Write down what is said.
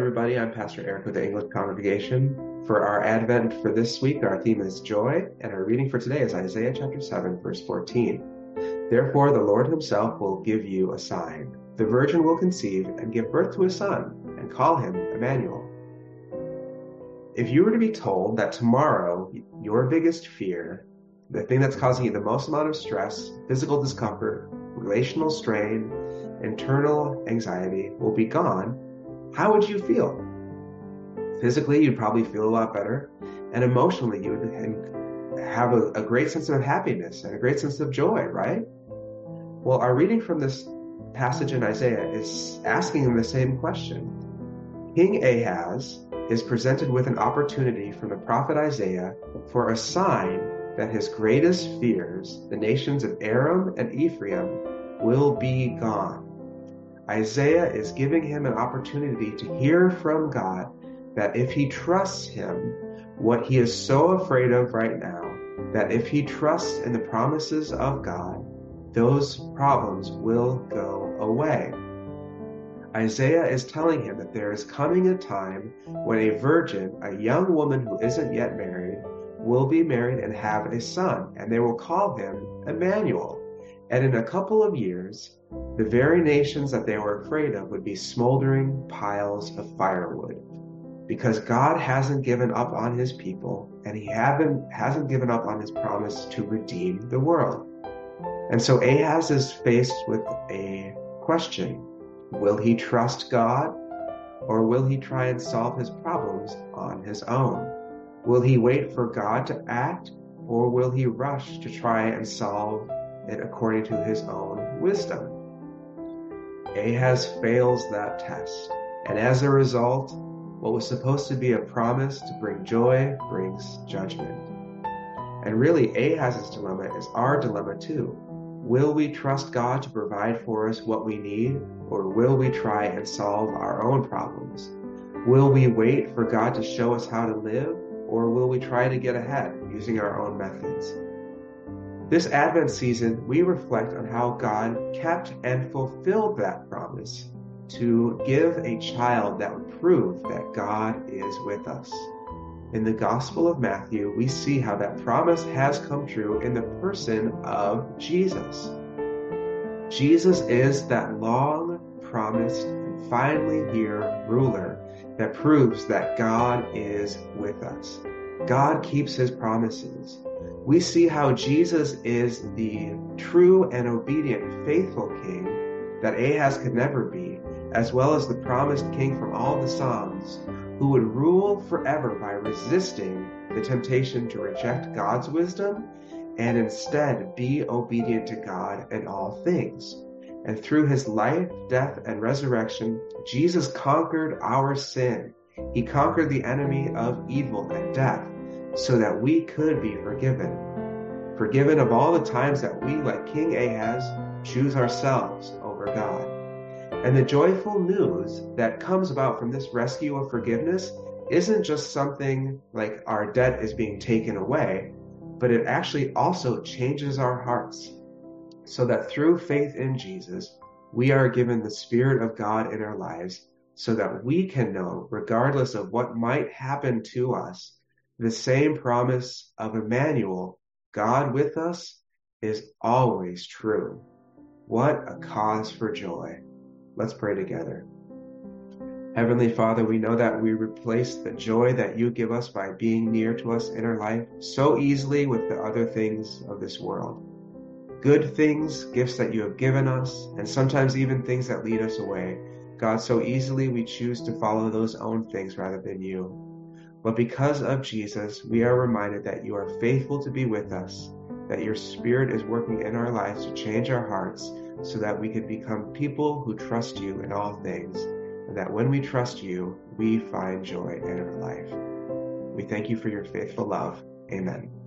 Everybody. I'm Pastor Eric with the English Congregation. For our Advent for this week, our theme is joy, and our reading for today is Isaiah chapter 7, verse 14. Therefore, the Lord himself will give you a sign. The virgin will conceive and give birth to a son, and call him Emmanuel. If you were to be told that tomorrow your biggest fear, the thing that's causing you the most amount of stress, physical discomfort, relational strain, internal anxiety will be gone, how would you feel? Physically, you'd probably feel a lot better, and emotionally, you would have a, a great sense of happiness and a great sense of joy, right? Well, our reading from this passage in Isaiah is asking the same question. King Ahaz is presented with an opportunity from the prophet Isaiah for a sign that his greatest fears, the nations of Aram and Ephraim, will be gone. Isaiah is giving him an opportunity to hear from God that if he trusts him, what he is so afraid of right now, that if he trusts in the promises of God, those problems will go away. Isaiah is telling him that there is coming a time when a virgin, a young woman who isn't yet married, will be married and have a son, and they will call him Emmanuel. And in a couple of years, the very nations that they were afraid of would be smoldering piles of firewood. Because God hasn't given up on his people, and he haven't, hasn't given up on his promise to redeem the world. And so Ahaz is faced with a question. Will he trust God, or will he try and solve his problems on his own? Will he wait for God to act, or will he rush to try and solve it according to his own wisdom. Ahaz fails that test, and as a result, what was supposed to be a promise to bring joy brings judgment. And really, Ahaz's dilemma is our dilemma too. Will we trust God to provide for us what we need, or will we try and solve our own problems? Will we wait for God to show us how to live, or will we try to get ahead using our own methods? This Advent season, we reflect on how God kept and fulfilled that promise to give a child that would prove that God is with us. In the Gospel of Matthew, we see how that promise has come true in the person of Jesus. Jesus is that long promised and finally here ruler that proves that God is with us. God keeps his promises we see how Jesus is the true and obedient, faithful king that Ahaz could never be, as well as the promised king from all the Psalms, who would rule forever by resisting the temptation to reject God's wisdom and instead be obedient to God in all things. And through his life, death, and resurrection, Jesus conquered our sin. He conquered the enemy of evil and death so that we could be forgiven. Forgiven of all the times that we, like King Ahaz, choose ourselves over God. And the joyful news that comes about from this rescue of forgiveness isn't just something like our debt is being taken away, but it actually also changes our hearts so that through faith in Jesus, we are given the Spirit of God in our lives so that we can know, regardless of what might happen to us, the same promise of Emmanuel, God with us, is always true. What a cause for joy. Let's pray together. Heavenly Father, we know that we replace the joy that you give us by being near to us in our life so easily with the other things of this world. Good things, gifts that you have given us, and sometimes even things that lead us away. God, so easily we choose to follow those own things rather than you. But because of Jesus, we are reminded that you are faithful to be with us, that your Spirit is working in our lives to change our hearts so that we can become people who trust you in all things, and that when we trust you, we find joy in our life. We thank you for your faithful love. Amen.